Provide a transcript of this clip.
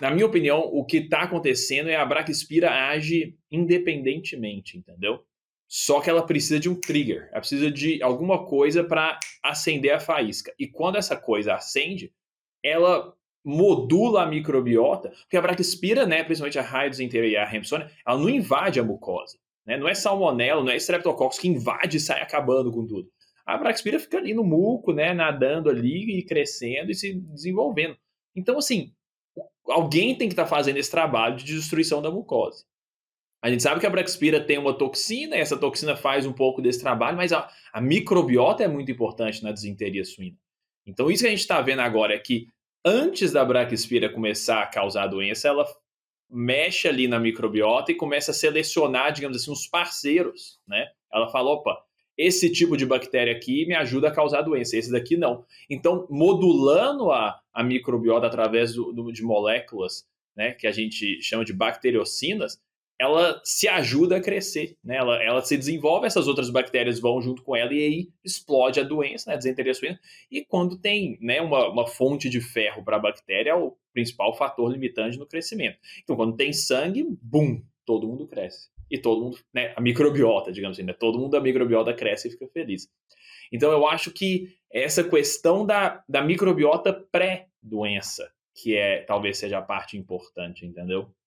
na minha opinião, o que está acontecendo é a Braquispira age independentemente, entendeu? Só que ela precisa de um trigger, ela precisa de alguma coisa para acender a faísca. E quando essa coisa acende, ela modula a microbiota, porque a Braquispira, né, principalmente a Raidosinteria e a Hampsonia, ela não invade a mucosa. Né? Não é salmonela, não é streptococcus que invade e sai acabando com tudo. A Braquispira fica ali no muco, né, nadando ali e crescendo e se desenvolvendo. Então, assim, alguém tem que estar tá fazendo esse trabalho de destruição da mucosa. A gente sabe que a Braxpira tem uma toxina, e essa toxina faz um pouco desse trabalho, mas a, a microbiota é muito importante na desinteria suína. Então, isso que a gente está vendo agora é que antes da Braxpira começar a causar a doença, ela mexe ali na microbiota e começa a selecionar, digamos assim, os parceiros, né? Ela fala, opa, esse tipo de bactéria aqui me ajuda a causar doença, esse daqui não. Então, modulando a, a microbiota através do, do, de moléculas, né, que a gente chama de bacteriocinas, ela se ajuda a crescer, né? Ela, ela se desenvolve, essas outras bactérias vão junto com ela e aí explode a doença, né? A desenteria suína. E quando tem né, uma, uma fonte de ferro para a bactéria, é o principal fator limitante no crescimento. Então, quando tem sangue, bum, todo mundo cresce. E todo mundo, né? A microbiota, digamos assim, né? Todo mundo da microbiota cresce e fica feliz. Então, eu acho que essa questão da, da microbiota pré-doença, que é talvez seja a parte importante, entendeu?